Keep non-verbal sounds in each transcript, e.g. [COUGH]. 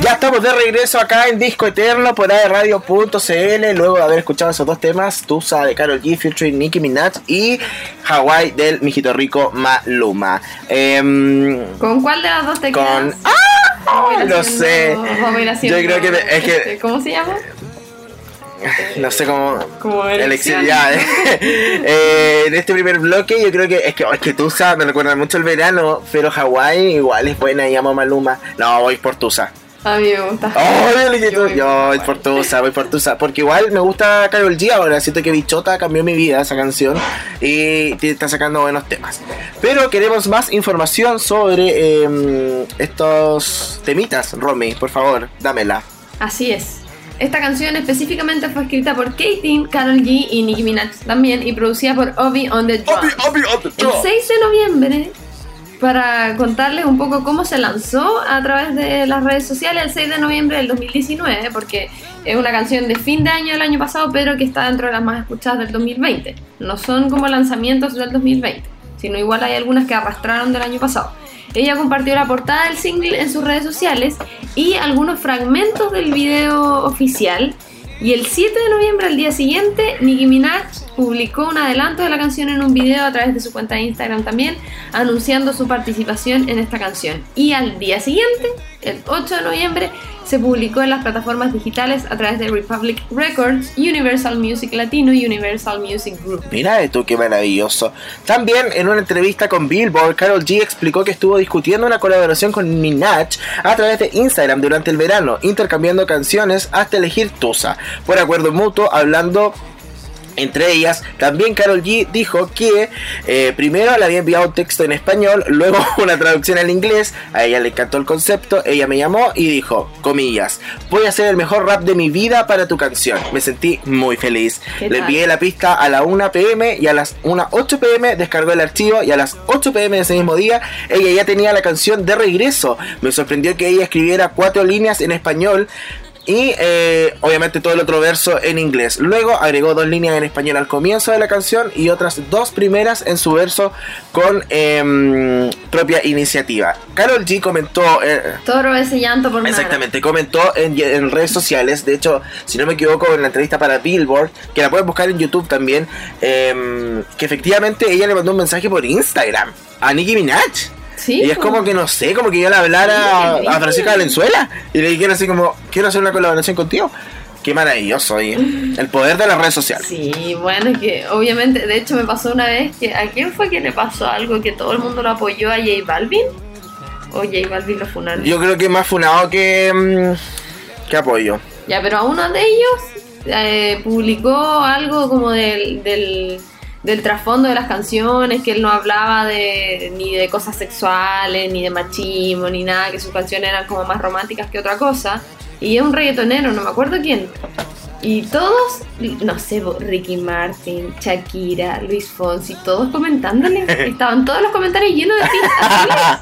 Ya estamos de regreso acá en Disco Eterno por Radio.cl luego de haber escuchado esos dos temas, Tusa de Carol G featuring Nicki Minaj y Hawaii del mijito rico Maluma. Em, ¿Con cuál de las dos te con quedas? ¡Ah! No sé. Yo creo que es que este, ¿Cómo se llama? [LAUGHS] no sé cómo Como elección ya, eh. [LAUGHS] Eh, en este primer bloque yo creo que es que es que Tusa me recuerda mucho el verano, pero Hawaii igual es buena y amo a Maluma. No, voy por Tusa. A mí me gusta. Oh, Yo voy yo por voy por Tusa, voy por Tusa. Porque igual me gusta Carol G ahora. Siento que Bichota cambió mi vida esa canción. Y está sacando buenos temas. Pero queremos más información sobre em, estos temitas, Romy. Por favor, dámela. Así es. Esta canción específicamente fue escrita por Katie, Karol G y Nicki Minaj también y producida por Obi on the Drum. El 6 de noviembre, para contarles un poco cómo se lanzó a través de las redes sociales, el 6 de noviembre del 2019, porque es una canción de fin de año del año pasado, pero que está dentro de las más escuchadas del 2020. No son como lanzamientos del 2020, sino igual hay algunas que arrastraron del año pasado. Ella compartió la portada del single en sus redes sociales y algunos fragmentos del video oficial. Y el 7 de noviembre, al día siguiente, Nicki Minaj publicó un adelanto de la canción en un video a través de su cuenta de Instagram también, anunciando su participación en esta canción. Y al día siguiente, el 8 de noviembre, se publicó en las plataformas digitales a través de Republic Records, Universal Music Latino y Universal Music Group. Mira de tú, qué maravilloso. También en una entrevista con Billboard, Carol G explicó que estuvo discutiendo una colaboración con Minaj a través de Instagram durante el verano, intercambiando canciones hasta elegir Tusa. Por acuerdo mutuo, hablando entre ellas, también Carol G dijo que eh, primero le había enviado un texto en español, luego [LAUGHS] una traducción al inglés, a ella le encantó el concepto, ella me llamó y dijo, comillas, voy a hacer el mejor rap de mi vida para tu canción. Me sentí muy feliz. ¿Qué Le envié la pista a la 1 pm y a las 1 8 pm descargó el archivo y a las 8 pm de ese mismo día ella ya tenía la canción de regreso. Me sorprendió que ella escribiera cuatro líneas en español y eh, obviamente todo el otro verso en inglés. Luego agregó dos líneas en español al comienzo de la canción y otras dos primeras en su verso con em, propia iniciativa. Carol G comentó... eh, Toro ese llanto por nada. Exactamente, comentó en, en redes sociales, de hecho, si no me equivoco, en la entrevista para Billboard, que la pueden buscar en YouTube también, em, que efectivamente ella le mandó un mensaje por Instagram a Nicki Minaj. Sí, y es pues. como que no sé, como que yo le hablara Sí, a Francisca Valenzuela y le dijera así como, quiero hacer una colaboración contigo. Qué maravilloso, oye. El poder de las redes sociales. Sí, bueno, es que obviamente, de hecho me pasó una vez que a quién fue que le pasó algo que todo el mundo lo apoyó a J Balvin o J Balvin lo funaron. Yo creo que más funado que, mm, que apoyo. Ya, pero a uno de ellos eh, publicó algo como del, del, del trasfondo de las canciones, que él no hablaba de ni de cosas sexuales, ni de machismo, ni nada, que sus canciones eran como más románticas que otra cosa. Y es un reggaetonero, no me acuerdo quién. Y todos, no sé, Ricky Martin, Shakira, Luis Fonsi, todos comentándole. [LAUGHS] Estaban todos los comentarios llenos de pistas.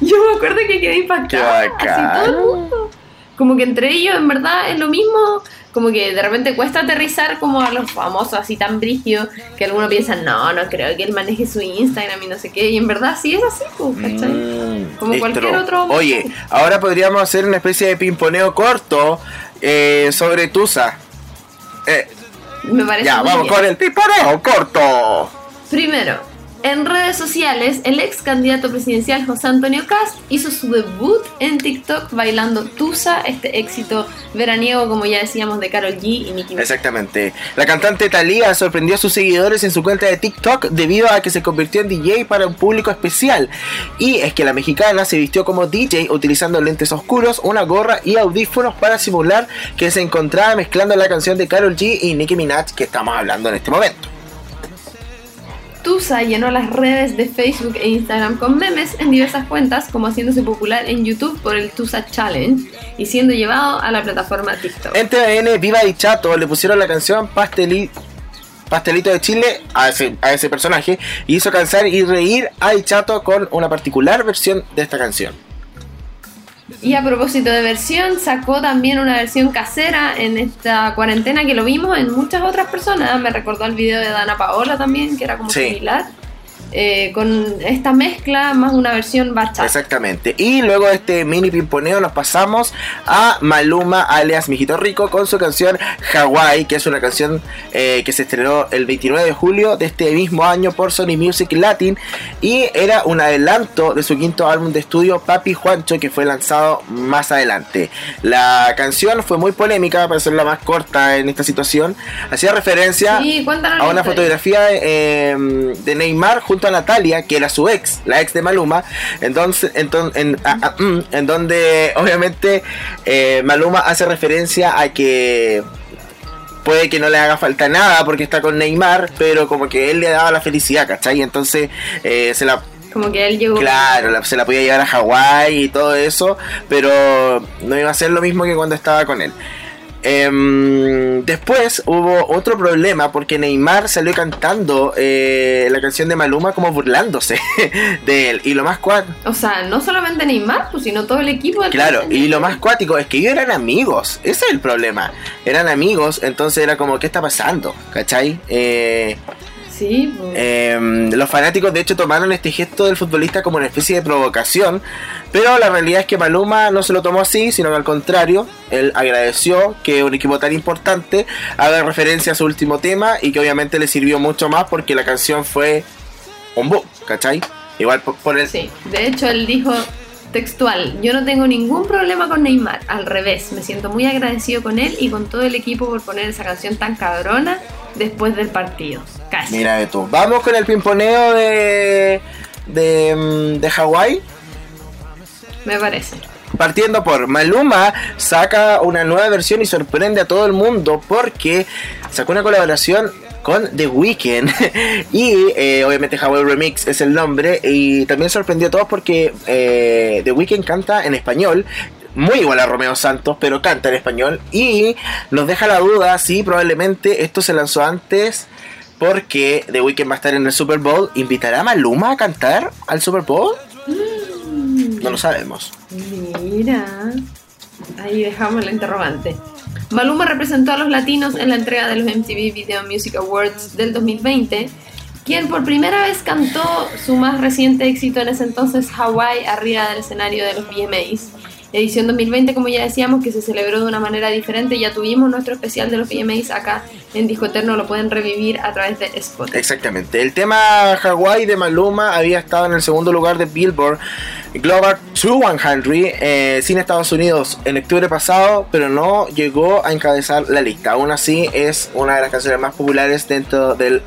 [LAUGHS] Yo me acuerdo que quedé impactada. Así todo el mundo. Como que entre ellos, en verdad, es lo mismo. Como que de repente cuesta aterrizar como a los famosos así tan brígidos que algunos piensan, no, no creo que él maneje su Instagram y no sé qué. Y en verdad sí es así, pues, ¿cachai? Mm, Como cualquier otro- Oye, ahora podríamos hacer una especie de pimponeo corto eh, sobre Tusa. Eh, Me parece ya, vamos bien. con el pimponeo corto. Primero, en redes sociales, el ex candidato presidencial José Antonio Cast hizo su debut en TikTok bailando Tusa, este éxito veraniego, como ya decíamos, de Carol G y Nicki Minaj. Exactamente. La cantante Thalía sorprendió a sus seguidores en su cuenta de TikTok debido a que se convirtió en DJ para un público especial. Y es que la mexicana se vistió como DJ utilizando lentes oscuros, una gorra y audífonos para simular que se encontraba mezclando la canción de Carol G y Nicki Minaj que estamos hablando en este momento. Tusa llenó las redes de Facebook e Instagram con memes en diversas cuentas, como haciéndose popular en YouTube por el Tusa Challenge y siendo llevado a la plataforma TikTok. En TVN, Viva y Chato le pusieron la canción Pasteli- Pastelito de Chile a ese, a ese personaje y hizo cansar y reír a Chato con una particular versión de esta canción. Y a propósito de versión, sacó también una versión casera en esta cuarentena que lo vimos en muchas otras personas. Me recordó el video de Dana Paola también, que era como Sí. similar. Eh, con esta mezcla más una versión bachata. Exactamente. Y luego de este mini pimponeo nos pasamos a Maluma alias Mijito Rico con su canción Hawaii, que es una canción eh, que se estrenó el 29 de julio de este mismo año por Sony Music Latin y era un adelanto de su quinto álbum de estudio Papi Juancho que fue lanzado más adelante. La canción fue muy polémica para ser la más corta en esta situación. Hacía referencia a una fotografía eh, de Neymar junto a Natalia, que era su ex, la ex de Maluma, entonces, en, mm, en donde [LAUGHS] obviamente eh, Maluma hace referencia a que puede que no le haga falta nada porque está con Neymar, pero como que él le daba la felicidad, ¿cachai? Entonces eh, se la como que él llegó. Claro, se la podía llevar a Hawái y todo eso, pero no iba a ser lo mismo que cuando estaba con él. Em, después hubo otro problema porque Neymar salió cantando eh, la canción de Maluma como burlándose [LAUGHS] de él. Y lo más cuático. O sea, no solamente Neymar, pues, sino todo el equipo. claro, y lo más cuático es que ellos eran amigos. Ese es el problema. Eran amigos, entonces era como, ¿qué está pasando? ¿Cachai? Eh, Sí. Pues. Em, los fanáticos de hecho tomaron este gesto del futbolista como una especie de provocación, pero la realidad es que Maluma no se lo tomó así, sino que al contrario, él agradeció que un equipo tan importante haga referencia a su último tema y que obviamente le sirvió mucho más porque la canción fue un boom, ¿cachai? Igual por, el... Sí, de hecho él dijo textual, yo no tengo ningún problema con Neymar, al revés, me siento muy agradecido con él y con todo el equipo por poner esa canción tan cabrona después del partido. Mira de tú. Vamos con el pimponeo de, de, mm, de Hawái. Me parece. Partiendo por Maluma, saca una nueva versión y sorprende a todo el mundo porque sacó una colaboración con The Weeknd [LAUGHS] y eh, obviamente Hawaii Remix es el nombre y también sorprendió a todos porque eh, The Weeknd canta en español muy igual a Romeo Santos, pero canta en español. Y nos deja la duda si probablemente esto se lanzó antes porque The Weeknd va a estar en el Super Bowl. ¿Invitará a Maluma a cantar al Super Bowl? Mm. No lo sabemos. Mira, ahí dejamos la interrogante. Maluma representó a los latinos en la entrega de los MTV Video Music Awards del 2020, quien por primera vez cantó su más reciente éxito en ese entonces, Hawaii, arriba del escenario de los VMAs edición 2020, como ya decíamos, que se celebró de una manera diferente. Ya tuvimos nuestro especial de los VMAs acá en Disco Eterno, lo pueden revivir a través de Spotify. Exactamente. El tema Hawaii de Maluma había estado en el segundo lugar de Billboard Global 200 eh, sin Estados Unidos en octubre pasado, pero no llegó a encabezar la lista. Aún así, es una de las canciones más populares dentro del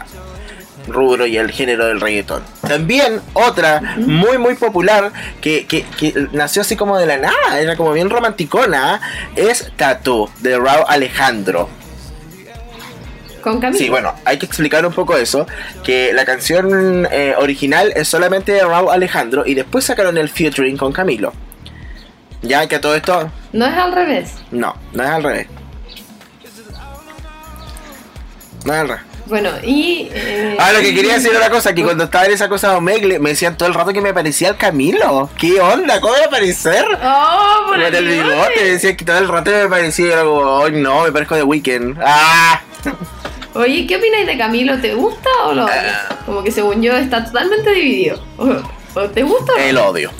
rubro y el género del reggaetón. También otra muy muy popular que, que, nació así como de la nada, era como bien romanticona, es Tattoo de Raúl Alejandro. ¿Con Camilo? Sí, bueno, hay que explicar un poco eso, que la canción eh, original es solamente de Raúl Alejandro y después sacaron el featuring con Camilo. Ya que todo esto... No es al revés. No, no es al revés. No es al revés. Bueno, y. Eh, ah, lo que quería decir una cosa: que [LAUGHS] cuando estaba en esa cosa de Omegle, me decían todo el rato que me parecía el Camilo. ¿Qué onda? ¿Cómo me parecer? Oh, por el bigote. Decían que todo el rato me parecía. Era como, ay, no, me parezco de Weekend. ¡Ah! [LAUGHS] Oye, ¿qué opináis de Camilo? ¿Te gusta o lo ah. Como que según yo está totalmente dividido. [LAUGHS] ¿O te gusta? El odio.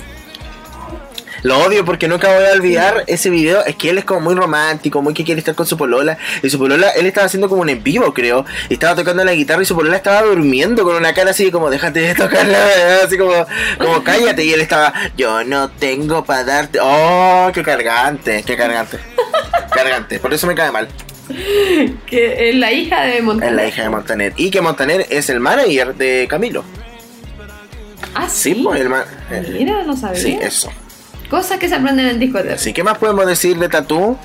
Lo odio porque nunca voy a olvidar ese video. Es que él es como muy romántico, muy que quiere estar con su polola. Y su polola, él estaba haciendo como un en vivo, creo. Y estaba tocando la guitarra y su polola estaba durmiendo con una cara así como, déjate de tocarla. [LAUGHS] Así como, como cállate. Y él estaba, yo no tengo para darte. Oh, qué cargante, qué cargante. cargante, por eso me cae mal. Que es la hija de Montaner. Es la hija de Montaner. Y que Montaner es el manager de Camilo. Ah, sí. pues el Mira, no sabía. Sí, eso. Cosas que se aprenden en disco Sí, ¿qué más podemos decir de Tatú?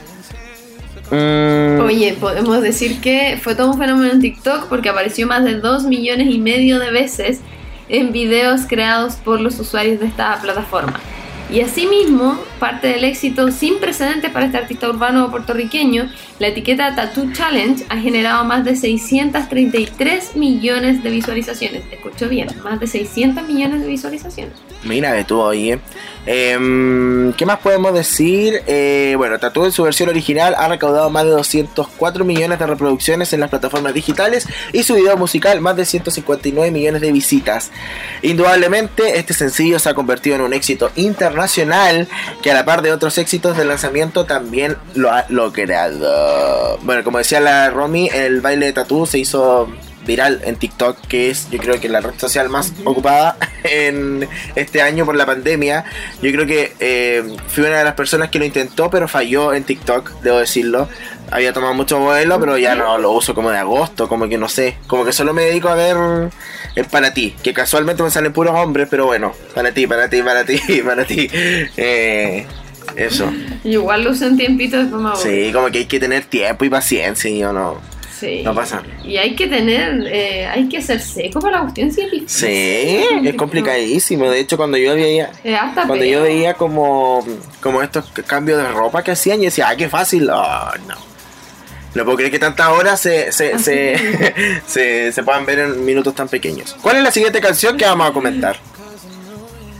Mm. Oye, podemos decir que fue todo un fenómeno en TikTok porque apareció más de 2 millones y medio de veces en videos creados por los usuarios de esta plataforma. Y asimismo, parte del éxito sin precedentes para este artista urbano puertorriqueño, la etiqueta Tattoo Challenge ha generado más de 633 millones de visualizaciones. Escucho bien, más de 600 millones de visualizaciones. Mira de tú, oye. Em, ¿Qué más podemos decir? Eh, bueno, Tattoo en su versión original ha recaudado más de 204 millones de reproducciones en las plataformas digitales y su video musical más de 159 millones de visitas. Indudablemente, este sencillo se ha convertido en un éxito internacional que a la par de otros éxitos de lanzamiento también lo ha logrado. Bueno, como decía la Romy, el baile de Tattoo se hizo viral en TikTok, que es yo creo que la red social más ocupada [LAUGHS] en este año por la pandemia. Yo creo que eh, fui una de las personas que lo intentó, pero falló en TikTok, debo decirlo. Había tomado mucho vuelo, pero ya no lo uso como de agosto, como que no sé, como que solo me dedico a ver el para ti, que casualmente me salen puros hombres, pero bueno, para ti, para ti, para ti, [LAUGHS] para ti. Eh, eso. Igual lo uso un tiempito de forma Sí, como que hay que tener tiempo y paciencia, y yo no. No pasa. Y hay que tener, eh, hay que ser seco para la cuestión científica. Sí, es complicadísimo. De hecho, cuando yo veía, cuando yo veía como, como estos cambios de ropa que hacían, yo decía, ah, qué fácil. Oh, no. No puedo creer que tantas horas se, se, [LAUGHS] se, se, puedan ver en minutos tan pequeños. ¿Cuál es la siguiente canción que vamos a comentar?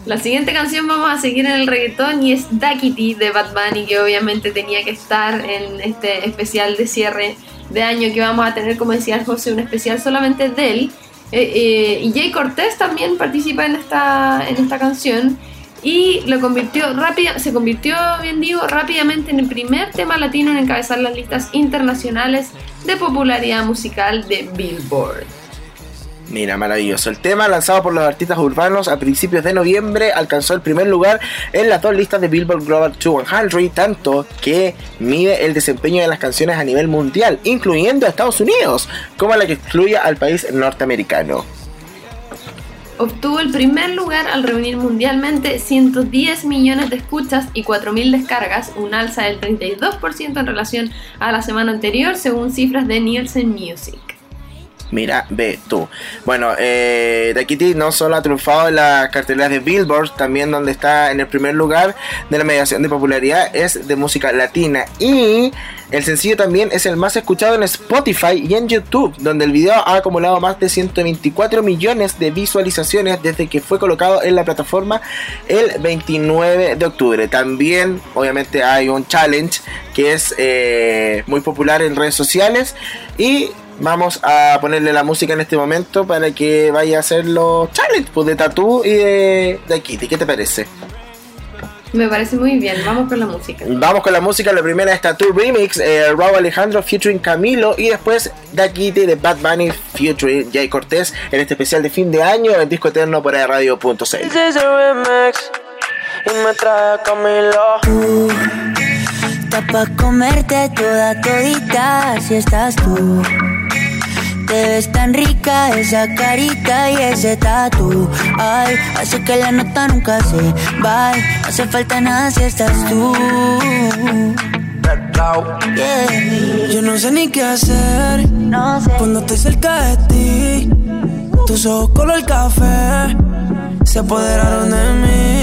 La siguiente canción vamos a seguir en el reggaetón y es Duckity de Bad Bunny, que obviamente tenía que estar en este especial de cierre de año que vamos a tener, como decía José, un especial solamente de él. Eh, eh, y Jay Cortés también participa en esta, en esta canción y lo convirtió rápida, se convirtió, bien digo, rápidamente en el primer tema latino en encabezar las listas internacionales de popularidad musical de Billboard. Mira, maravilloso. El tema lanzado por los artistas urbanos a principios de noviembre alcanzó el primer lugar en las dos listas de Billboard Global 200, tanto que mide el desempeño de las canciones a nivel mundial, incluyendo a Estados Unidos, como la que excluye al país norteamericano. Obtuvo el primer lugar al reunir mundialmente 110 millones de escuchas y 4.000 descargas, un alza del 32% en relación a la semana anterior, según cifras de Nielsen Music. Mira, ve tú. Bueno, eh, no solo ha triunfado en las carteleras de Billboard, también donde está en el primer lugar de la mediación de popularidad es de música latina. Y el sencillo también es el más escuchado en Spotify y en YouTube, donde el video ha acumulado más de 124 millones de visualizaciones desde que fue colocado en la plataforma el 29 de octubre. También, obviamente, hay un challenge que es eh, muy popular en redes sociales y Vamos a ponerle la música en este momento para que vaya a hacer los challenges pues, de Tattoo y de, de Kitty. ¿Qué te parece? Me parece muy bien, vamos con la música. Vamos con la música, la primera es Tattoo Remix, eh, Raúl Alejandro featuring Camilo y después Da Kitty de Bad Bunny featuring Jay Cortés en este especial de fin de año en Disco Eterno por radio.cl. y me trae Camilo. pa' comerte toda todita si estás tú. Te ves tan rica esa carita y ese tatu. Ay, hace que la nota nunca se va. No hace falta nada si estás tú. Yo no sé ni qué hacer no sé. cuando estoy cerca de ti. Tus ojos color café se apoderaron de mí.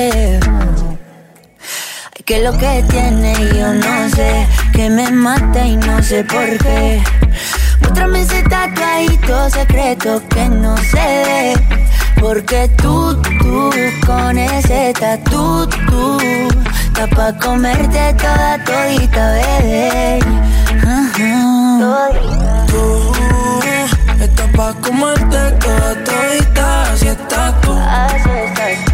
que lo que tiene yo no sé, que me mata y no sé por qué. Muéstrame ese tatuadito secreto que no ve. Porque tú, tú, con ese tatu, tú, está pa' comerte toda todita, bebé. Tú, estás pa' comerte toda todita, así estás tú. Así estás tú.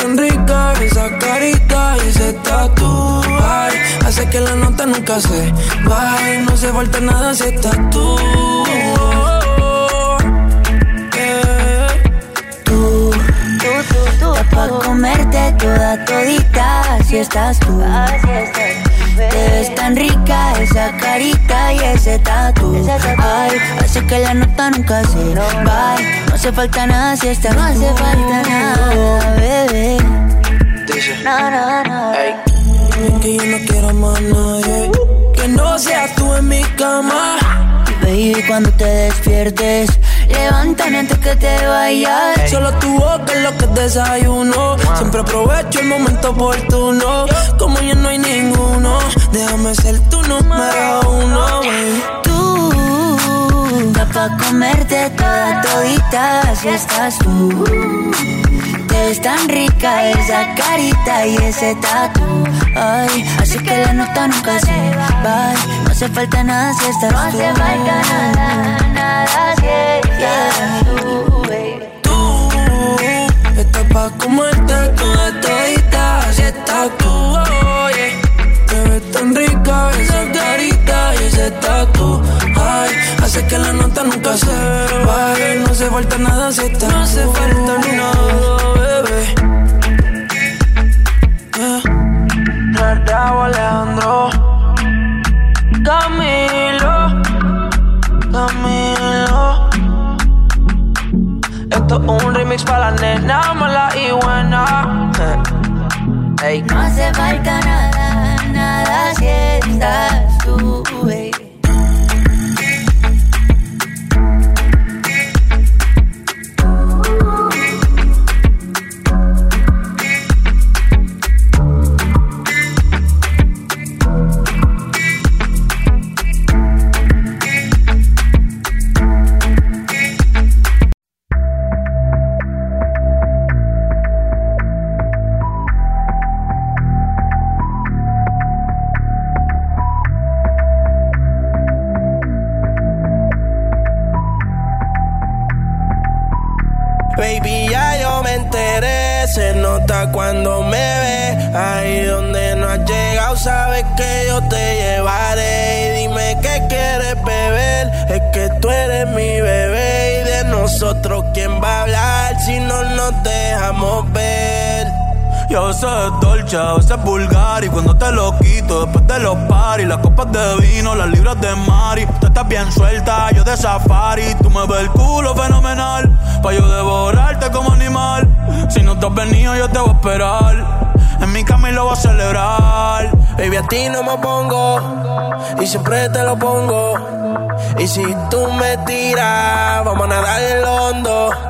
Tan rica esa carita y ese tatu. Ay, hace que la nota nunca se vaya. No se falta nada si estás tú. Tú, tú, comerte toda todita si estás tú. Así estás tú. Te ves tan rica esa carita y ese tatu. Ay, hace que la nota nunca se va. No hace falta nada si está No hace falta nada, bebé. No, no, no. que yo no quiero más nadie. Que no seas tú en mi cama. Baby, cuando te despiertes, levántame antes que te vayas. Solo tu boca es lo que desayuno. Siempre aprovecho el momento oportuno. Como ya no hay ninguno, déjame ser tu número uno, Tú, pa' comerte toda todita, si estás tú es tan rica esa carita y ese tatu. Ay, así que la nota nunca se va. No hace falta nada si estás tú. No hace falta nada, nada si estás tú, Tú, estás pa' comerte toda todita si estás tú. Oye, te ves tan rica esa carita y ese tatu. Ay, hace que la nota nunca se baje. No hace falta nada si estás No hace falta las libras de Mari. Tú estás bien suelta, yo de safari. Tú me ves el culo fenomenal, pa' yo devorarte como animal. Si no te has venido, yo te voy a esperar. En mi cama y lo voy a celebrar. Baby, a ti no me pongo, y siempre te lo pongo. Y si tú me tiras, vamos a nadar el hondo.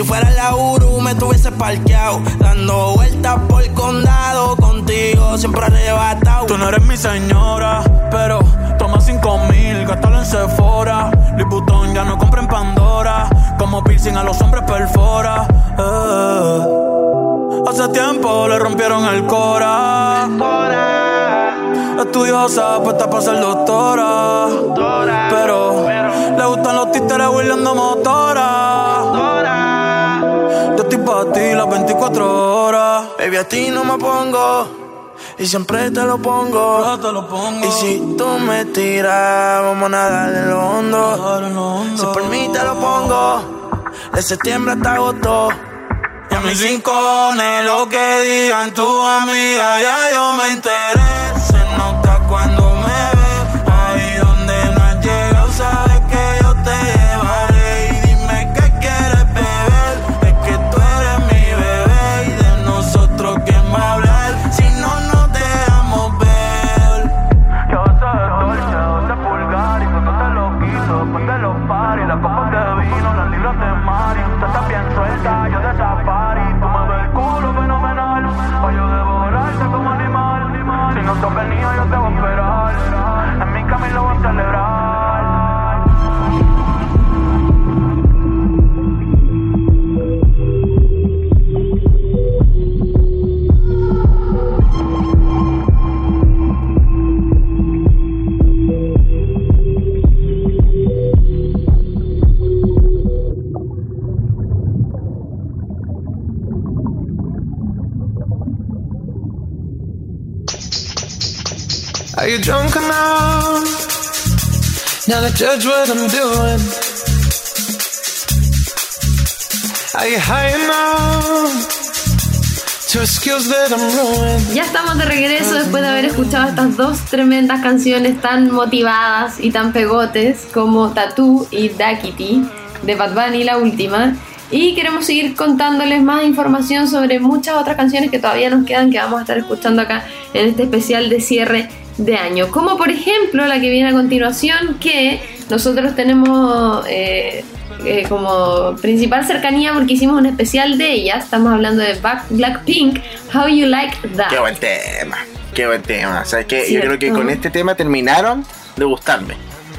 si fuera la Uru me tuviese parqueado, dando vueltas por el condado contigo, siempre arrebatado. Tú no eres mi señora, pero toma cinco mil, gástalo en Sephora. Louis ya no compra en Pandora, como piercing a los hombres perfora. Eh. Hace tiempo le rompieron el cora. Estudiosa, puesta para ser doctora. Pero, le gustan los títeres huirleando motora para ti las 24 horas. Baby, a ti no me pongo. Y siempre te lo pongo. te lo pongo. Y si tú me tiras, vamos a nadar en lo hondo. Si por mí te lo pongo. De septiembre hasta agosto. Y a mis rincones, lo que digan tu amiga, ya yo me enteré. Ya estamos de regreso después de haber escuchado estas dos tremendas canciones tan motivadas y tan pegotes como Tattoo y Dakity de Bad Bunny, la última. Y queremos seguir contándoles más información sobre muchas otras canciones que todavía nos quedan que vamos a estar escuchando acá en este especial de cierre de año. Como por ejemplo la que viene a continuación, que nosotros tenemos eh, eh, como principal cercanía porque hicimos un especial de ella. Estamos hablando de Blackpink, How You Like That. Qué buen tema, qué buen tema. O que yo creo que con este tema terminaron de gustarme.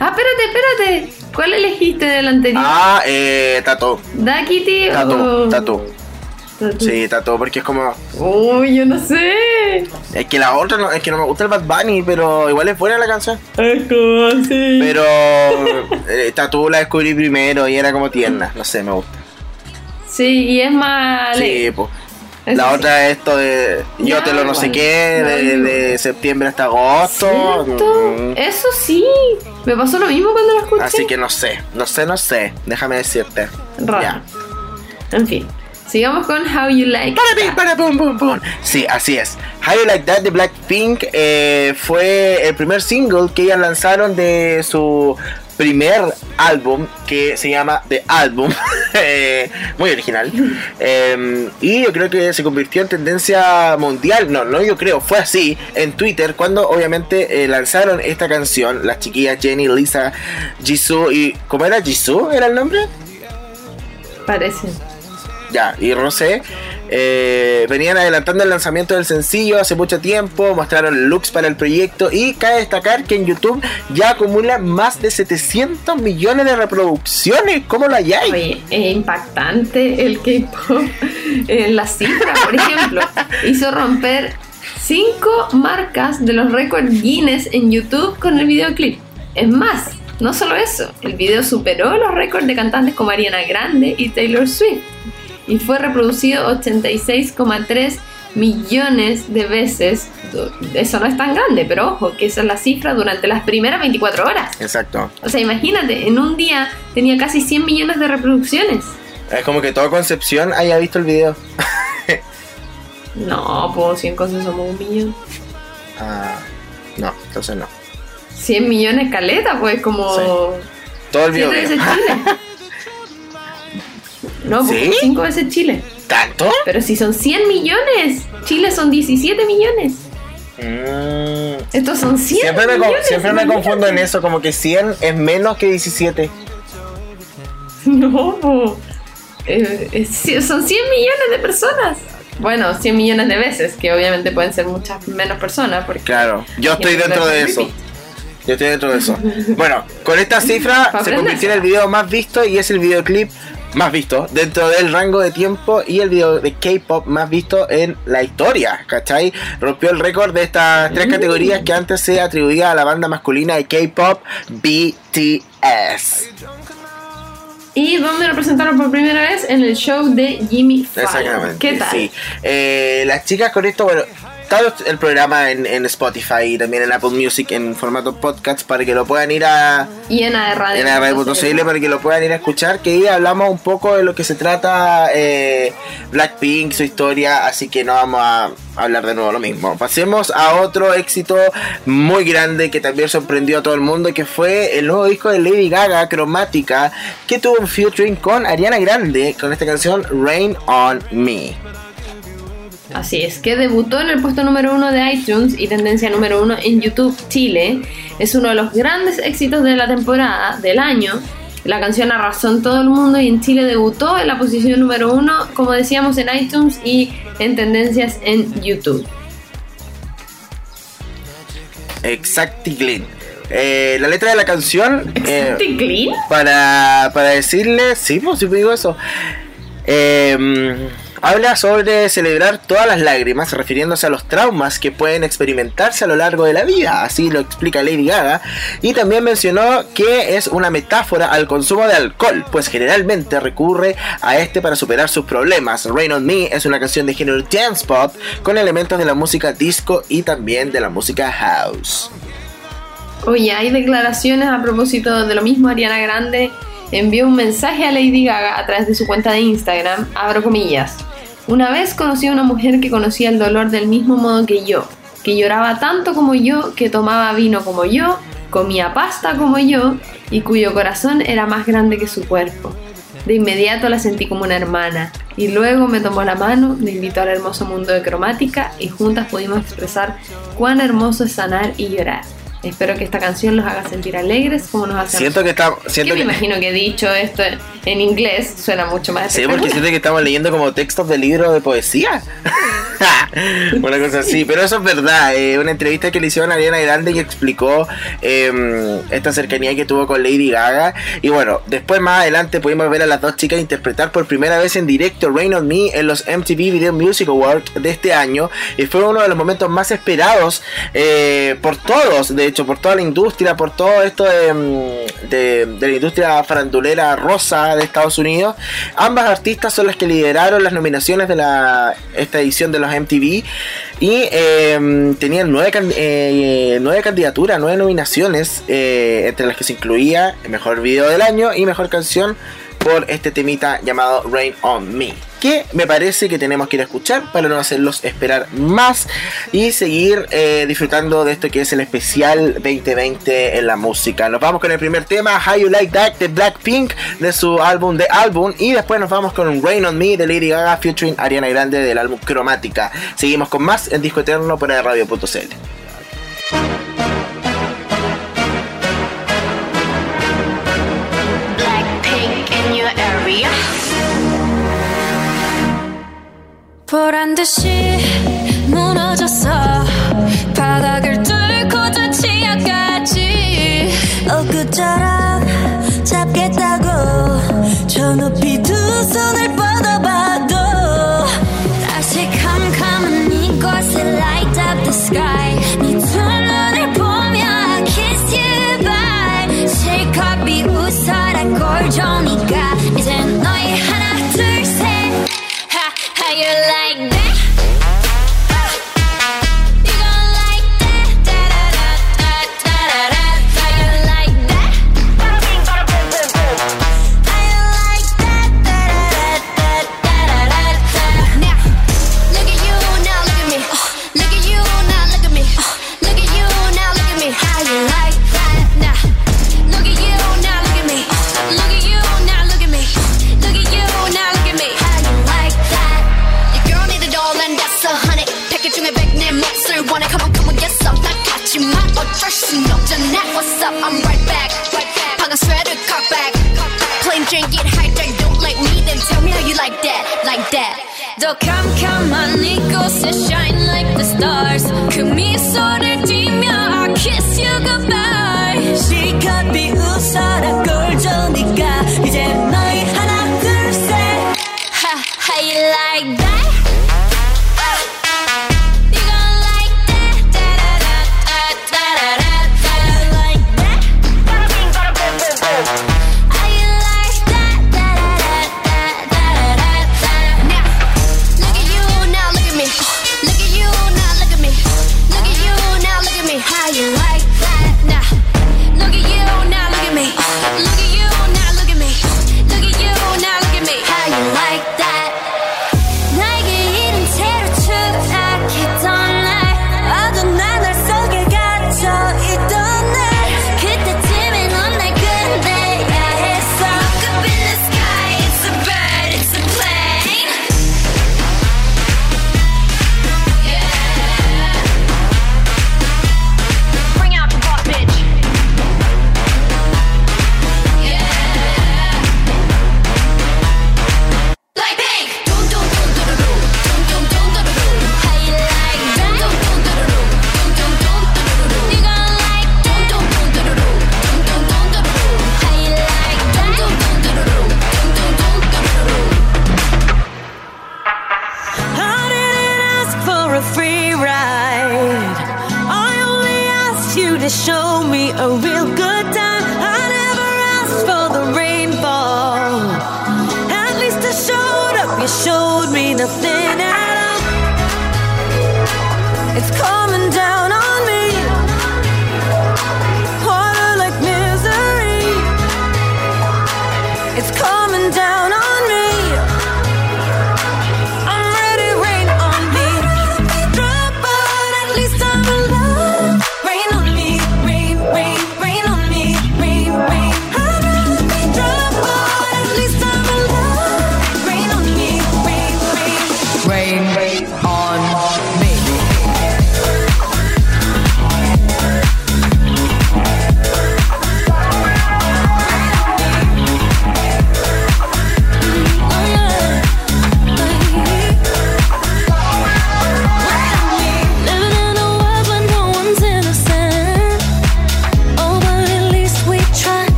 Ah, espérate, espérate. ¿Cuál elegiste del anterior? Ah, eh, Tato. ¿Da Kitty Tato, Tato. Sí, Tato, porque es como. Uy, yo no sé. Es que la otra no, es que no me gusta el Bad Bunny, pero igual es buena la canción. Es como así. Pero eh, Tato la descubrí primero y era como tierna, no sé, me gusta. Sí, y es más. Sí, pues. La otra es esto de yo te lo no sé qué, de, septiembre hasta agosto. Mm. Eso sí, me pasó lo mismo cuando lo escuché. Así que no sé, no sé, no sé, déjame decirte. Ya. En fin. Sigamos con How You Like That. Para, pum, pum, pum. Sí, así es. How You Like That de Blackpink eh, fue el primer single que ellas lanzaron de su primer álbum que se llama The Album, [LAUGHS] eh, muy original. [LAUGHS] Em, y yo creo que se convirtió en tendencia mundial, no, no yo creo, fue así en Twitter cuando obviamente eh, lanzaron esta canción, las chiquillas Jenny, Lisa, Jisoo y... ¿Cómo era? ¿Jisoo era el nombre? Parece. Ya, y Rosé eh, venían adelantando el lanzamiento del sencillo hace mucho tiempo, mostraron looks para el proyecto y cabe destacar que en YouTube ya acumula más de 700 millones de reproducciones. ¿Cómo lo hay? Oye, es impactante el K-pop en la cifra, por ejemplo. [LAUGHS] hizo romper 5 marcas de los récords Guinness en YouTube con el videoclip. Es más, no solo eso, el video superó los récords de cantantes como Ariana Grande y Taylor Swift y fue reproducido 86,3 millones de veces. Eso no es tan grande, pero ojo, que esa es la cifra durante las primeras 24 horas. Exacto. O sea, imagínate, en un día tenía casi 100 millones de reproducciones. Es como que toda Concepción haya visto el video. [LAUGHS] no, pues 100 cosas somos un millón. Ah, no, entonces no. 100 millones caleta, pues como... Todo el video. [LAUGHS] No, porque cinco veces Chile. ¿Tanto? Pero si son 100 millones, Chile son 17 millones. Mm. Estos son 100 siempre me, millones. Siempre me confundo en eso, como que 100 es menos que 17. [LAUGHS] No, eh, son 100 millones de personas. Bueno, 100 millones de veces, que obviamente pueden ser muchas menos personas. Porque claro, yo estoy dentro de eso. Yo estoy dentro de eso. bueno, con esta cifra [LAUGHS] se convirtió en el video más visto y es el videoclip más visto dentro del rango de tiempo y el video de K-pop más visto en la historia, ¿cachai? Rompió el récord de estas tres categorías que antes se atribuía a la banda masculina de K-pop BTS. Y donde lo presentaron por primera vez en el show de Jimmy Fallon. ¿Qué tal? Sí. Eh, las chicas con esto, bueno, el programa en, Spotify y también en Apple Music en formato podcast para que lo puedan ir a. Y en Radio.cl para que lo puedan ir a escuchar. Que ahí hablamos un poco de lo que se trata eh, Blackpink, su historia. Así que no vamos a hablar de nuevo lo mismo. Pasemos a otro éxito muy grande que también sorprendió a todo el mundo. Que fue el nuevo disco de Lady Gaga, Cromática. Que tuvo un featuring con Ariana Grande con esta canción Rain on Me. Así es, que debutó en el puesto número uno de iTunes y tendencia número uno en YouTube Chile. Es uno de los grandes éxitos de la temporada, del año. La canción arrasó en todo el mundo y en Chile debutó en la posición número uno, como decíamos, en iTunes y en tendencias en YouTube. Exactly. Eh, la letra de la canción. Eh, para, para decirle. Sí, pues sí digo eso. Eh, Habla sobre celebrar todas las lágrimas, refiriéndose a los traumas que pueden experimentarse a lo largo de la vida, así lo explica Lady Gaga, y también mencionó que es una metáfora al consumo de alcohol, pues generalmente recurre a este para superar sus problemas. Rain on Me es una canción de género dance pop con elementos de la música disco y también de la música house. Oye, hay declaraciones a propósito de lo mismo. Ariana Grande envió un mensaje a Lady Gaga a través de su cuenta de Instagram, abro comillas. Una vez conocí a una mujer que conocía el dolor del mismo modo que yo, que lloraba tanto como yo, que tomaba vino como yo, comía pasta como yo y cuyo corazón era más grande que su cuerpo. De inmediato la sentí como una hermana y luego me tomó la mano, me invitó al hermoso mundo de cromática y juntas pudimos expresar cuán hermoso es sanar y llorar. Espero que esta canción los haga sentir alegres como nos hace. Siento que está. Siento que me imagino que dicho esto en inglés suena mucho más. Sí, porque siento que estamos leyendo como textos de libros de poesía. [LAUGHS] una cosa así, pero eso es verdad. Eh, una entrevista que le hicieron a Ariana Grande y explicó em, esta cercanía que tuvo con Lady Gaga. Y bueno, después más adelante pudimos ver a las dos chicas interpretar por primera vez en directo Rain on Me en los MTV Video Music Awards de este año. Y fue uno de los momentos más esperados eh, por todos. De por toda la industria, por todo esto de, de, la industria farandulera rosa de Estados Unidos. Ambas artistas son las que lideraron las nominaciones de la, esta edición de los MTV y em, tenían nueve, eh, nueve candidaturas, nueve nominaciones, eh, entre las que se incluía mejor video del año y mejor canción por este temita llamado Rain on Me que me parece que tenemos que ir a escuchar para no hacerlos esperar más y seguir eh, disfrutando de esto que es el especial 2020 en la música. Nos vamos con el primer tema, How You Like That de Blackpink de su álbum The Album y después nos vamos con Rain on Me de Lady Gaga featuring Ariana Grande del álbum Cromática. Seguimos con más en Disco Eterno por radio.cl. 보란 듯이 무너졌어. 바닥을 뚫고 저 치아까지 엊그처럼 잡겠다고 저 높이 두 손을 뻗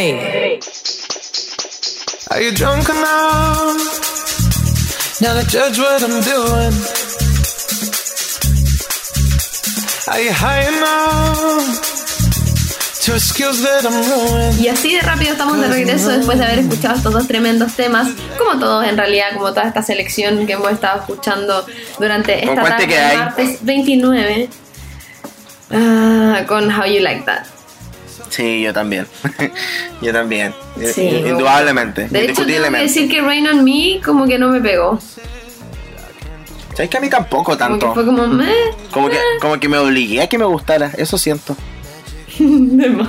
Are you drunk enough now to judge what I'm doing? Are you high enough to skills that I'm ruined? Y así de rápido estamos de regreso después de haber escuchado estos dos tremendos temas, como todos en realidad, como toda esta selección que hemos estado escuchando durante esta tarde, martes 29, uh, con How You Like That. Sí, yo también. [LAUGHS] yo también. Sí, Indudablemente. De hecho, tengo que decir que Rain on Me como que no me pegó. ¿Sabes que a mí tampoco tanto? Como que fue como, meh, como, que, como que me obligué a que me gustara, eso siento. [LAUGHS] de más.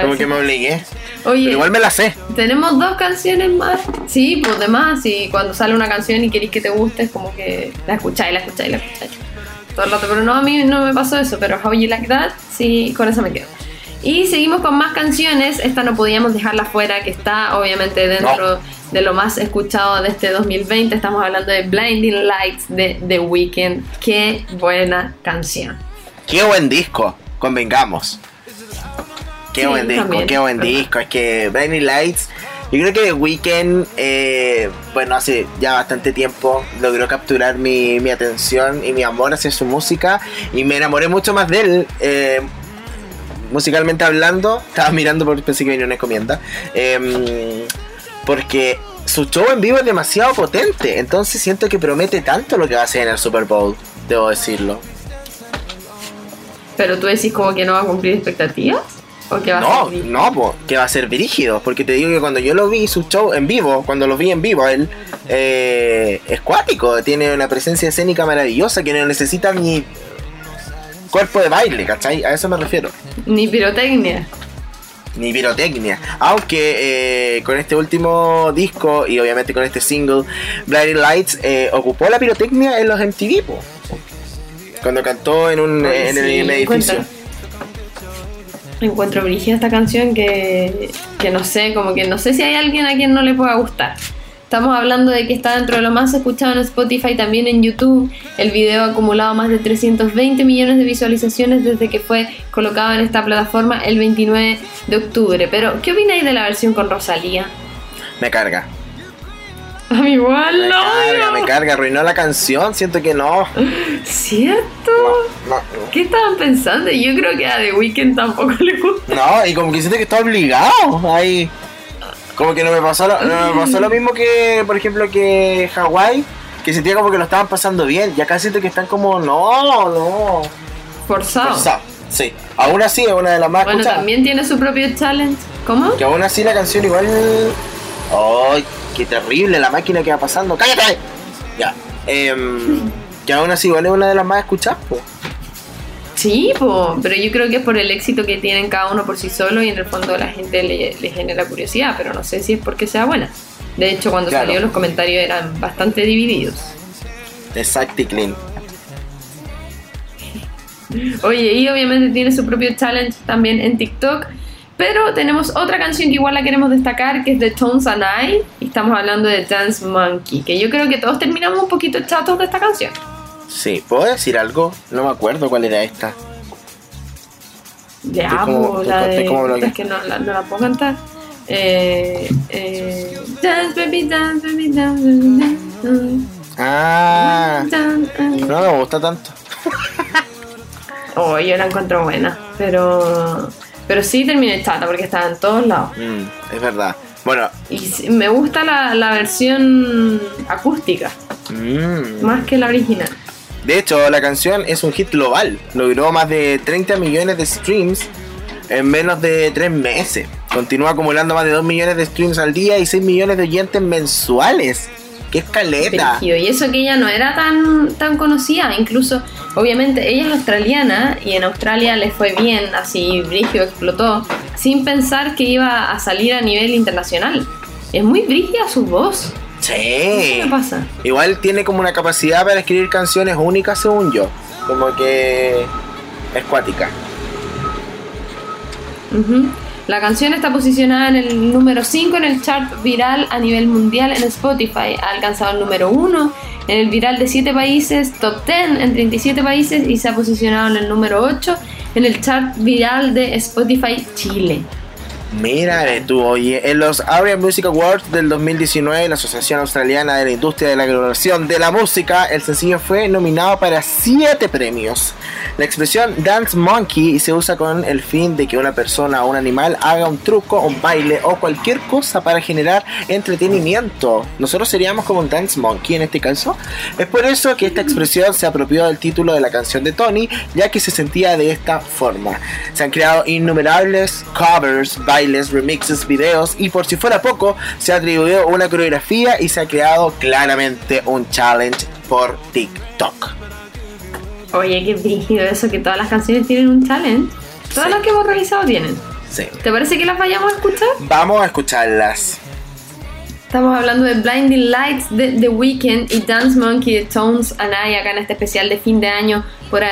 Como que me obligué. Oye, igual me la sé. Tenemos dos canciones más. Sí, pues de más. Y cuando sale una canción y queréis que te guste, es como que la escucháis, la escucháis, la escucháis. Todo el rato. Pero no, a mí no me pasó eso. Pero How You Like That, sí, con eso me quedo. Y seguimos con más canciones. Esta no podíamos dejarla fuera, que está obviamente dentro de lo más escuchado de este 2020. Estamos hablando de Blinding Lights de The Weeknd. Qué buena canción. Qué buen disco, convengamos. Qué buen disco, qué buen disco. Es que Blinding Lights. Yo creo que The Weeknd, eh, bueno, hace ya bastante tiempo logró capturar mi, mi, atención y mi amor hacia su música y me enamoré mucho más de él. Eh, musicalmente hablando, estaba mirando por pensé que venía una encomienda. Em, porque su show en vivo es demasiado potente. Entonces siento que promete tanto lo que va a hacer en el Super Bowl, debo decirlo. Pero tú decís como que no va a cumplir expectativas. ¿O que va no, a ser no, que va a ser dirigido. Porque te digo que cuando yo lo vi, su show en vivo, cuando lo vi en vivo, él eh, es cuático, tiene una presencia escénica maravillosa que no necesita ni cuerpo de baile, ¿cachai? A eso me refiero. Ni pirotecnia. Ni pirotecnia. Aunque eh, con este último disco y obviamente con este single, Blinding Lights, eh, ocupó la pirotecnia en los MTV, cuando cantó en un en el edificio. Encuentro brígida esta canción que, que no sé, como que no sé si hay alguien a quien no le pueda gustar. Estamos hablando de que está dentro de lo más escuchado en Spotify, también en YouTube. El video ha acumulado más de 320 millones de visualizaciones desde que fue colocado en esta plataforma el 29 de octubre. Pero, ¿qué opináis de la versión con Rosalía? Me carga. [LAUGHS] A mí igual, me no. Carga, me carga, arruinó la canción, siento que no. ¿Cierto? ¿Qué estaban pensando? Yo creo que a The Weeknd tampoco [LAUGHS] le gusta. No, y como que siento que está obligado ahí. Como que no me pasó lo, no me pasó lo [CLEARS THROAT] mismo que, por ejemplo, que Hawái, que sentía como que lo estaban pasando bien. Y acá siento que están como, no, no. Forzado. Forzado, sí. Aún así es una de las más Bueno, también tiene su propio challenge. ¿Cómo? Que aún así la canción igual... ¡Ay, qué terrible la máquina que va pasando! ¡Cállate! Ya. Eh, que aún así igual es una de las más escuchadas, pues. Sí, pero yo creo que es por el éxito que tienen cada uno por sí solo y en el fondo la gente le, genera curiosidad, pero no sé si es porque sea buena. De hecho, cuando salió los comentarios eran bastante divididos. Exacto, clean. Oye, y obviamente tiene su propio challenge también en TikTok. Pero tenemos otra canción que igual la queremos destacar, que es de Tones and I. Y estamos hablando de Dance Monkey, que yo creo que todos terminamos un poquito chatos de esta canción. Sí, ¿puedo decir algo? No me acuerdo cuál era esta. Ya, pues, la de... Es que no la, no la puedo cantar. Eh, eh, dance, baby, dance, baby, dance, baby, dance. Ah, no me gusta tanto. oh, yo la encuentro buena, pero pero sí terminé chata porque estaba en todos lados. Mm, es verdad. Bueno. Y me gusta la, la versión acústica. Mm. Más que la original. De hecho, la canción es un hit global. Logró más de 30 millones de streams en menos de 3 meses. Continúa acumulando más de 2 millones de streams al día y 6 millones de oyentes mensuales. ¡Qué escaleta! Y eso que ella no era tan, tan conocida, incluso, obviamente, ella es australiana y en Australia le fue bien, así Brigio explotó, sin pensar que iba a salir a nivel internacional. Es muy brígida su voz. Sí. ¿Qué pasa? Igual tiene como una capacidad para escribir canciones únicas, según yo. Como que es cuática. La canción está posicionada en el número 5 en el chart viral a nivel mundial en Spotify. Ha alcanzado el número 1 en el viral de 7 países, top 10 en 37 países y se ha posicionado en el número 8 en el chart viral de Spotify Chile. Mira tú, oye, en los ARIA Music Awards del 2019, la Asociación Australiana de la Industria de la Grabación de la Música, el sencillo fue nominado para 7 premios. La expresión Dance Monkey se usa con el fin de que una persona o un animal haga un truco, un baile o cualquier cosa para generar entretenimiento. Nosotros seríamos como un Dance Monkey en este caso. Es por eso que esta expresión se apropió del título de la canción de Tony, ya que se sentía de esta forma. Se han creado innumerables covers, bailes, remixes, videos y por si fuera poco, se ha atribuido una coreografía y se ha creado claramente un challenge por TikTok. Oye, qué brígido eso, que todas las canciones tienen un challenge. Todas las que hemos realizado tienen. Sí. ¿Te parece que las vayamos a escuchar? Vamos a escucharlas. Estamos hablando de Blinding Lights de The Weeknd y Dance Monkey de Tones and I acá en este especial de fin de año por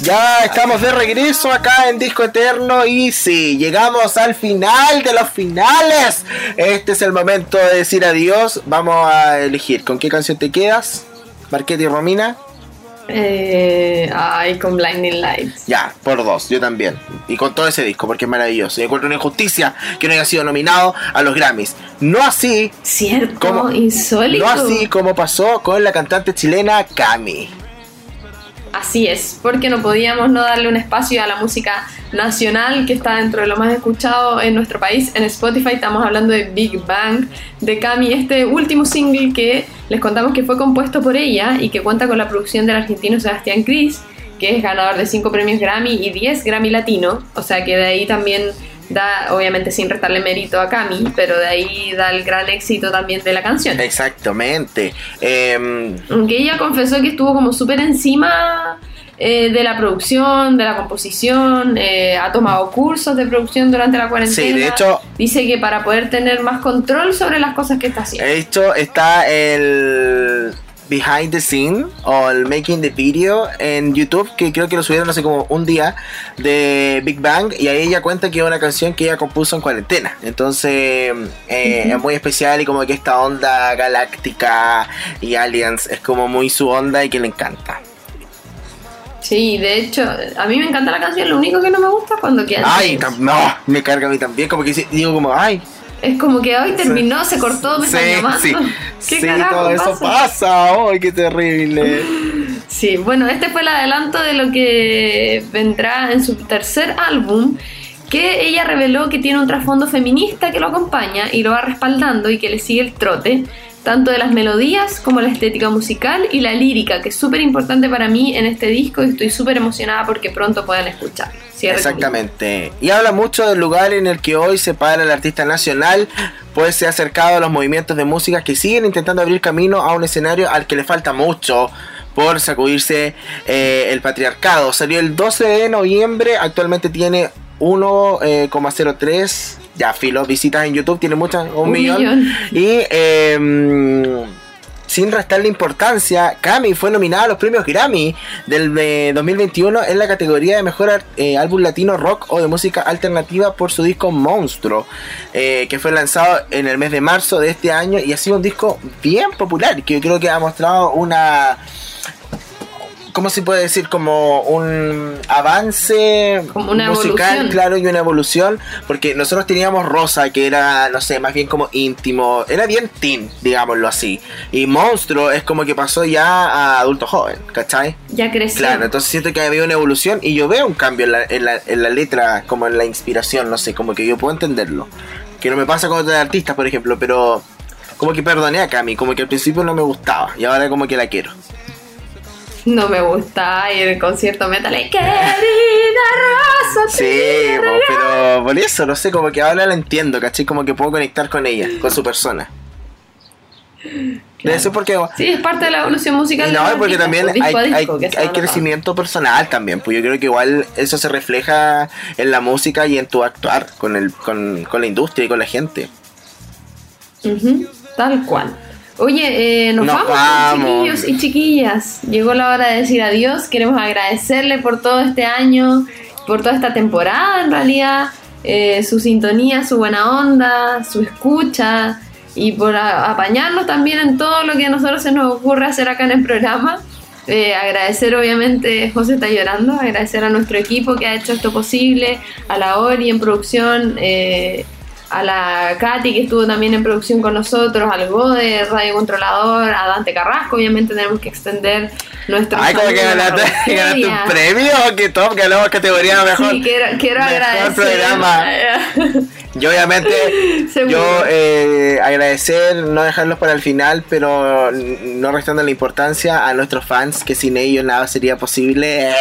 Ya estamos de regreso acá en Disco Eterno y sí, llegamos al final de los finales. Este es el momento de decir adiós. Vamos a elegir con qué canción te quedas. Marquete y Romina. Eh, ay, con Blinding Lights. Ya, por dos, yo también. Y con todo ese disco, porque es maravilloso. Y encuentro una injusticia que no haya sido nominado a los Grammys. No así. Cierto, como, insólito. No así como pasó con la cantante chilena Cami. Así es, porque no podíamos no darle un espacio a la música nacional que está dentro de lo más escuchado en nuestro país. En Spotify estamos hablando de Big Bang de Cami, este último single que les contamos que fue compuesto por ella y que cuenta con la producción del argentino Sebastián Cris, que es ganador de 5 premios Grammy y 10 Grammy Latino, o sea que de ahí también da, obviamente sin restarle mérito a Cami, pero de ahí da el gran éxito también de la canción. Exactamente. Eh... Aunque ella confesó que estuvo como súper encima eh, de la producción, de la composición, eh, ha tomado cursos de producción durante la cuarentena. Sí, de hecho... Dice que para poder tener más control sobre las cosas que está haciendo. De hecho, está el behind the scene o el making the video en YouTube que creo que lo subieron hace como un día de Big Bang y ahí ella cuenta que es una canción que ella compuso en cuarentena. Entonces eh, es muy especial y como que esta onda galáctica y aliens es como muy su onda y que le encanta. Sí, de hecho, a mí me encanta la canción, lo único que no me gusta es cuando queda. Ay, no, me carga a mí también, como que digo como, ay, es como que hoy terminó, se cortó, me sí, están llamando. Sí, [LAUGHS] ¿Qué sí todo eso pasa? ¡Ay, qué terrible! Sí, bueno, este fue el adelanto de lo que vendrá en su tercer álbum, que ella reveló que tiene un trasfondo feminista que lo acompaña y lo va respaldando y que le sigue el trote, tanto de las melodías como la estética musical y la lírica, que es súper importante para mí en este disco y estoy súper emocionada porque pronto puedan escucharlo. Exactamente. Y habla mucho del lugar en el que hoy se para el artista nacional, pues se ha acercado a los movimientos de música que siguen intentando abrir camino a un escenario al que le falta mucho por sacudirse eh, el patriarcado. Salió el 12 de noviembre, actualmente tiene 1,03 ya filo visitas en YouTube, tiene muchas, un, millón. Y em, sin restarle importancia, Cami fue nominada a los premios Grammy del 2021 en la categoría de mejor eh, álbum latino rock o de música alternativa por su disco Monstruo, eh, que fue lanzado en el mes de marzo de este año y ha sido un disco bien popular, que yo creo que ha mostrado una ¿cómo se puede decir? Como un avance musical, claro, y una evolución, porque nosotros teníamos Rosa, que era, no sé, más bien como íntimo, era bien teen, digámoslo así, y Monstruo es como que pasó ya a adulto joven, ¿cachai? Ya creció. Claro, entonces siento que ha habido una evolución y yo veo un cambio en la, en la, en la letra, como en la inspiración, no sé, como que yo puedo entenderlo. Que no me pasa con otros artistas, por ejemplo, pero como que perdoné a Cami, como que al principio no me gustaba y ahora como que la quiero [LAUGHS] no me gusta ir al concierto metal. Querida Rosa, Sí, pero por eso, no sé, como que ahora la entiendo, ¿cachai? Como que puedo conectar con ella, con su persona. Eso porque. Sí, es parte de la evolución musical. No, porque también hay, hay, hay crecimiento personal también. Pues yo creo que igual eso se refleja en la música y en tu actuar con, el, con, con la industria y con la gente. tal cual. Oye, eh, nos, vamos, chiquillos y chiquillas. Llegó la hora de decir adiós. Queremos agradecerle por todo este año, por toda esta temporada en realidad, eh, su sintonía, su buena onda, su escucha y por apañarnos también en todo lo que a nosotros se nos ocurre hacer acá en el programa. Eh, agradecer obviamente, José está llorando, agradecer a nuestro equipo que ha hecho esto posible, a la ORI en producción, eh, a la Katy que estuvo también en producción con nosotros, al Gode, Radio Controlador, a Dante Carrasco, obviamente tenemos que extender nuestro Ay, como que ganaste, un premio, que top, ganamos categoría mejor. Sí, quiero, quiero agradecer. Programa. [LAUGHS] Y obviamente, yo eh, agradecer, no dejarlos para el final, pero no restando la importancia a nuestros fans, que sin ellos nada sería posible.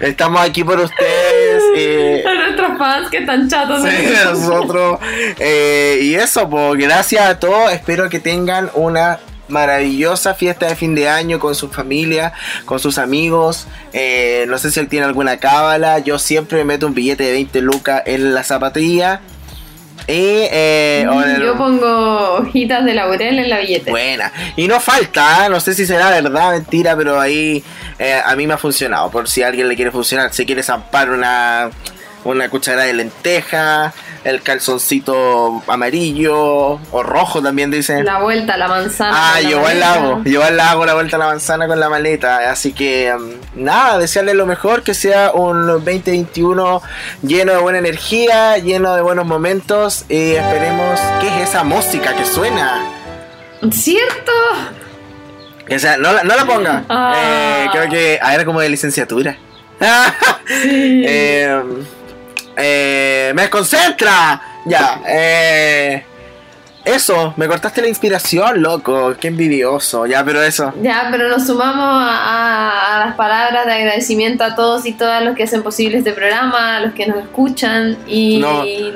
Estamos aquí por ustedes. [LAUGHS] Eh, a nuestros fans que están chatos. Sí, nosotros. Eh, y eso, pues gracias a todos. Espero que tengan una maravillosa fiesta de fin de año con su familia, con sus amigos. Eh, no sé si él tiene alguna cábala. Yo siempre me meto un billete de 20 lucas en la zapatilla. Y, eh, Yo pongo hojitas de laurel en la billete. Buena. Y no falta, ¿eh? no sé si será verdad, mentira, pero ahí eh, a mí me ha funcionado. Por si a alguien le quiere funcionar, si quiere zampar una, una cucharada de lenteja, el calzoncito amarillo o rojo también dicen. La vuelta a la manzana. Ah, yo al lago, yo al lago la vuelta a la manzana con la maleta. Así que um, nada, desearle lo mejor, que sea un 2021 lleno de buena energía, lleno de buenos momentos y esperemos que es esa música que suena. ¿Cierto? O sea, no la, no la ponga. Ah. Eh, creo que a ver como de licenciatura. [LAUGHS] eh, eh, me desconcentra. Ya, eh, eso, me cortaste la inspiración, loco. Qué envidioso. Ya, pero eso. Ya, pero nos sumamos a, las palabras de agradecimiento a todos y todas los que hacen posible este programa, a los que nos escuchan. Y,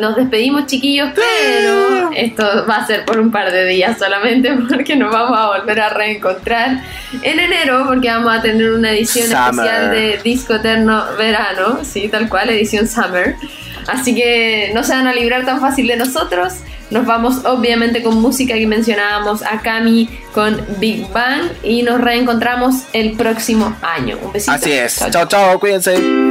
nos despedimos, chiquillos, pero esto va a ser por un par de días solamente [LAUGHS] porque nos vamos a volver a reencontrar en enero porque vamos a tener una edición especial de Disco Eterno Verano, sí, tal cual, edición Summer. Así que no se van a librar tan fácil de nosotros. Nos vamos obviamente con música que mencionábamos a Cami con Big Bang y nos reencontramos el próximo año. Un besito. Así es. Chao, chao, cuídense.